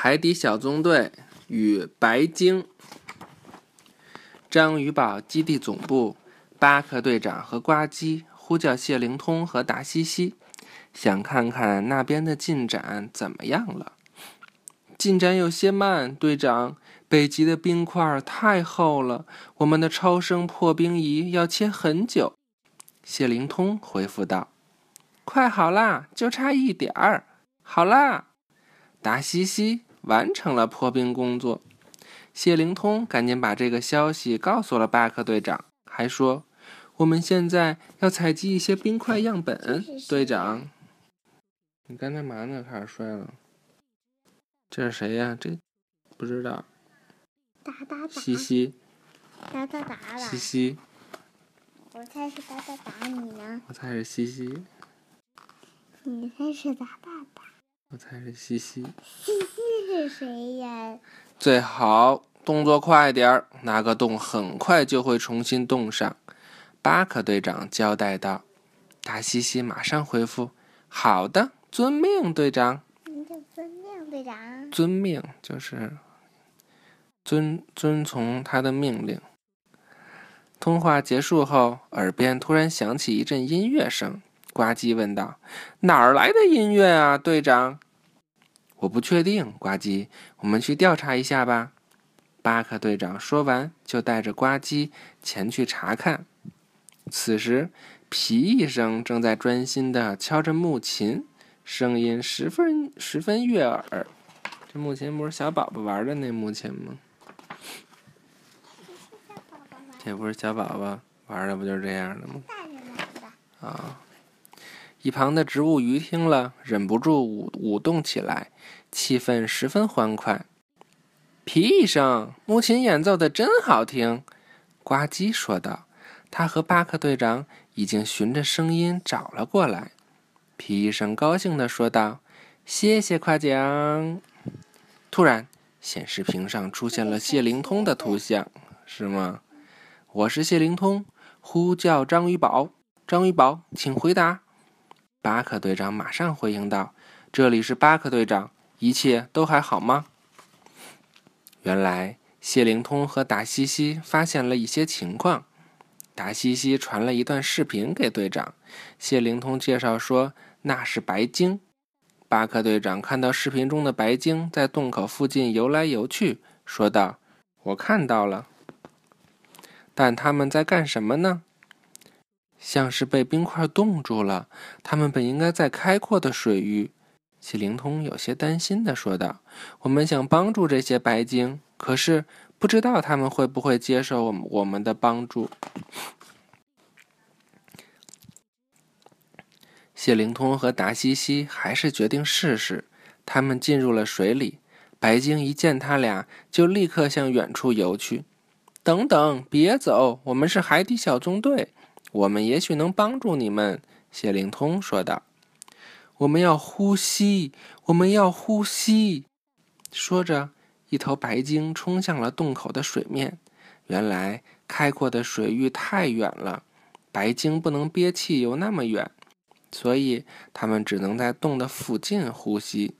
海底小纵队与白鲸。章鱼堡基地总部，巴克队长和呱唧呼叫谢灵通和达西西，想看看那边的进展怎么样了。进展有些慢，队长。北极的冰块太厚了，我们的超声破冰仪要切很久。谢灵通回复道：“快好啦，就差一点儿，好啦。”达西西完成了破冰工作。谢灵通赶紧把这个消息告诉了巴克队长，还说：“我们现在要采集一些冰块样本。”队长，你刚才嘛呢？开始摔了。这是谁呀？这不知道。打打打！西西。打打打了。西西。我猜是打打打，你呢？我猜是西西。你猜是打打打。我猜是西西。西西是谁呀？最好动作快点儿，那个洞很快就会重新冻上。巴克队长交代道。达西西马上回复：“好的，遵命，队长。”你就遵命，队长。遵命就是。遵遵从他的命令。通话结束后，耳边突然响起一阵音乐声。呱唧问道：“哪儿来的音乐啊，队长？”“我不确定。”呱唧，“我们去调查一下吧。”巴克队长说完，就带着呱唧前去查看。此时，皮医生正在专心的敲着木琴，声音十分十分悦耳。这木琴不是小宝宝玩的那木琴吗？这不是小宝宝玩的，不就是这样的吗？啊！一旁的植物鱼听了，忍不住舞舞动起来，气氛十分欢快。皮医生，木琴演奏的真好听，呱唧说道。他和巴克队长已经循着声音找了过来。皮医生高兴地说道：“谢谢夸奖。”突然，显示屏上出现了谢灵通的图像，是吗？我是谢灵通，呼叫章鱼宝。章鱼宝，请回答。巴克队长马上回应道：“这里是巴克队长，一切都还好吗？”原来谢灵通和达西西发现了一些情况。达西西传了一段视频给队长，谢灵通介绍说那是白鲸。巴克队长看到视频中的白鲸在洞口附近游来游去，说道：“我看到了。”但他们在干什么呢？像是被冰块冻住了。他们本应该在开阔的水域。谢灵通有些担心的说道：“我们想帮助这些白鲸，可是不知道他们会不会接受我们我们的帮助。”谢灵通和达西西还是决定试试。他们进入了水里，白鲸一见他俩，就立刻向远处游去。等等，别走！我们是海底小纵队，我们也许能帮助你们。”谢灵通说道。“我们要呼吸，我们要呼吸。”说着，一头白鲸冲向了洞口的水面。原来，开阔的水域太远了，白鲸不能憋气游那么远，所以它们只能在洞的附近呼吸。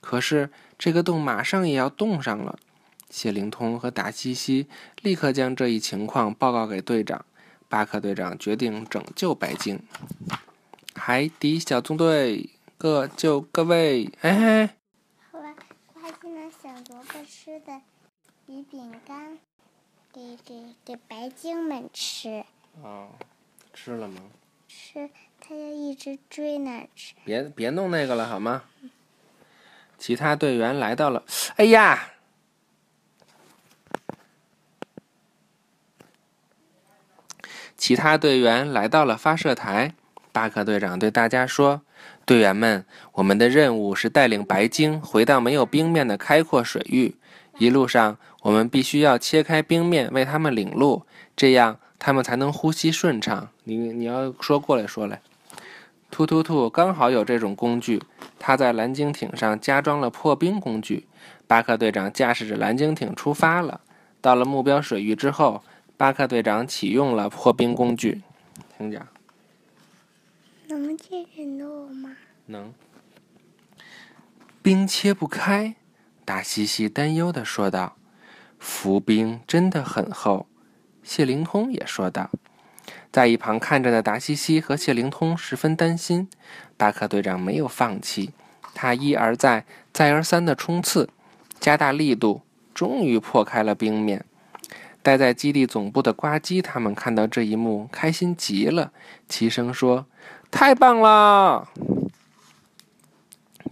可是，这个洞马上也要冻上了。谢灵通和达西西立刻将这一情况报告给队长。巴克队长决定拯救白鲸。海底小纵队，各就各位！嘿嘿。好吧，他现在想萝卜吃的鱼饼干，给给给白鲸们吃。哦，吃了吗？吃，他要一直追那儿吃。别别弄那个了，好吗？其他队员来到了。哎呀！其他队员来到了发射台，巴克队长对大家说：“队员们，我们的任务是带领白鲸回到没有冰面的开阔水域。一路上，我们必须要切开冰面为他们领路，这样他们才能呼吸顺畅。你你要说过来说来。”突突突刚好有这种工具，他在蓝鲸艇上加装了破冰工具。巴克队长驾驶着蓝鲸艇出发了。到了目标水域之后。巴克队长启用了破冰工具，听讲。能切人肉吗？能。冰切不开，达西西担忧的说道：“浮冰真的很厚。”谢灵通也说道。在一旁看着的达西西和谢灵通十分担心。巴克队长没有放弃，他一而再、再而三的冲刺，加大力度，终于破开了冰面。待在基地总部的呱唧他们看到这一幕，开心极了，齐声说：“太棒了！”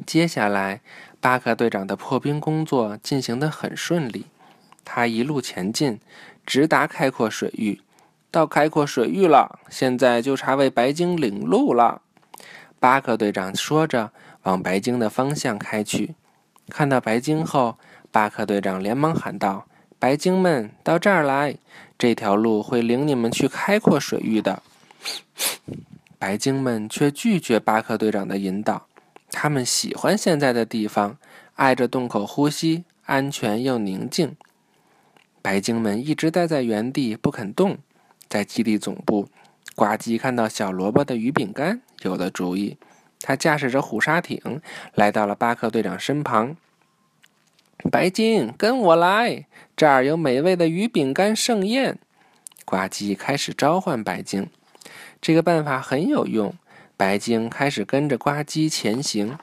接下来，巴克队长的破冰工作进行得很顺利。他一路前进，直达开阔水域。到开阔水域了，现在就差为白鲸领路了。巴克队长说着，往白鲸的方向开去。看到白鲸后，巴克队长连忙喊道。白鲸们，到这儿来！这条路会领你们去开阔水域的。白鲸们却拒绝巴克队长的引导，他们喜欢现在的地方，挨着洞口呼吸，安全又宁静。白鲸们一直待在原地不肯动。在基地总部，呱唧看到小萝卜的鱼饼干，有了主意。他驾驶着虎鲨艇来到了巴克队长身旁。白鲸，跟我来！这儿有美味的鱼饼干盛宴。呱唧开始召唤白鲸，这个办法很有用。白鲸开始跟着呱唧前行。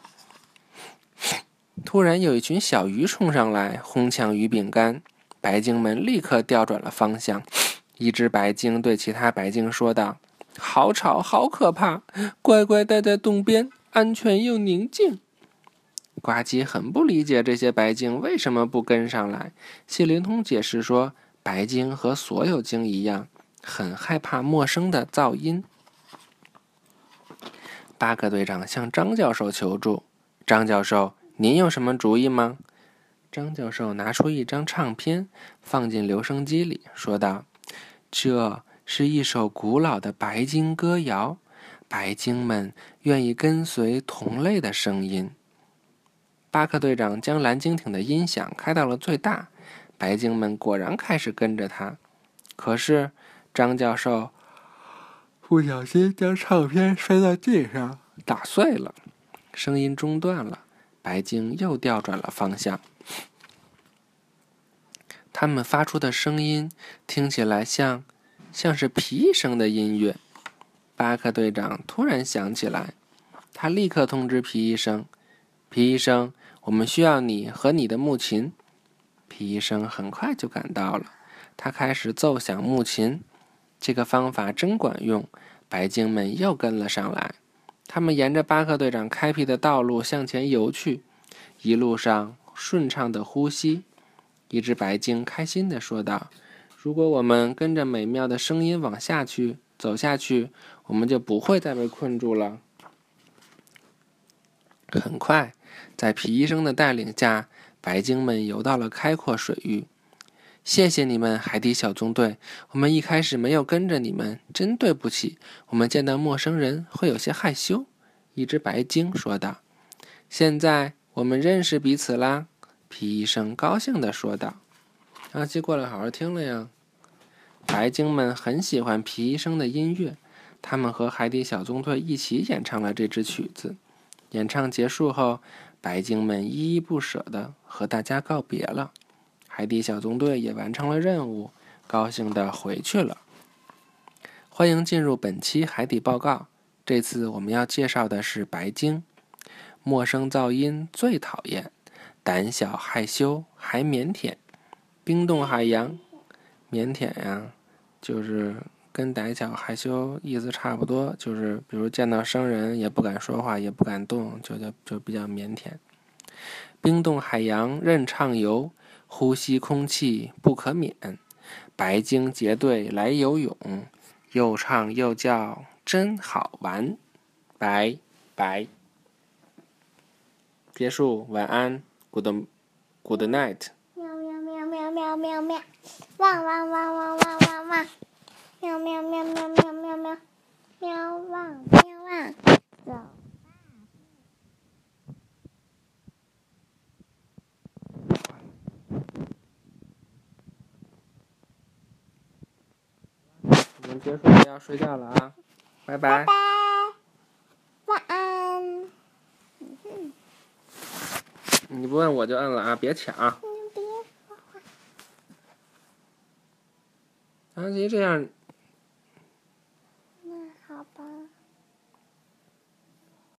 突然，有一群小鱼冲上来，哄抢鱼饼干。白鲸们立刻调转了方向。一只白鲸对其他白鲸说道：“好吵，好可怕！乖乖待在洞边，安全又宁静。”呱唧很不理解这些白鲸为什么不跟上来。谢灵通解释说：“白鲸和所有鲸一样，很害怕陌生的噪音。”巴克队长向张教授求助：“张教授，您有什么主意吗？”张教授拿出一张唱片，放进留声机里，说道：“这是一首古老的白鲸歌谣，白鲸们愿意跟随同类的声音。”巴克队长将蓝鲸艇的音响开到了最大，白鲸们果然开始跟着他。可是，张教授不小心将唱片摔在地上，打碎了，声音中断了。白鲸又调转了方向。他们发出的声音听起来像，像是皮医生的音乐。巴克队长突然想起来，他立刻通知皮医生：“皮医生。”我们需要你和你的木琴。皮医生很快就赶到了，他开始奏响木琴。这个方法真管用，白鲸们又跟了上来。他们沿着巴克队长开辟的道路向前游去，一路上顺畅的呼吸。一只白鲸开心地说道：“如果我们跟着美妙的声音往下去走下去，我们就不会再被困住了。”很快。在皮医生的带领下，白鲸们游到了开阔水域。谢谢你们，海底小纵队。我们一开始没有跟着你们，真对不起。我们见到陌生人会有些害羞。”一只白鲸说道。“现在我们认识彼此啦。”皮医生高兴地说道。“阿基过来好好听了呀。”白鲸们很喜欢皮医生的音乐，他们和海底小纵队一起演唱了这支曲子。演唱结束后。白鲸们依依不舍地和大家告别了，海底小纵队也完成了任务，高兴地回去了。欢迎进入本期海底报告。这次我们要介绍的是白鲸，陌生噪音最讨厌，胆小害羞还腼腆，冰冻海洋，腼腆呀，就是。跟胆小害羞意思差不多，就是比如见到生人也不敢说话，也不敢动，就就就比较腼腆。冰冻海洋任畅游，呼吸空气不可免。白鲸结队来游泳，又唱又叫真好玩。拜拜，结束，晚安，good good night。喵喵喵喵喵喵喵，汪汪汪汪汪汪汪。喵喵喵喵喵喵喵，喵汪喵汪，走我们结束了，要睡觉了啊！拜拜。拜拜。晚安。你不问我。就摁了啊，别抢。你别说话。安琪这样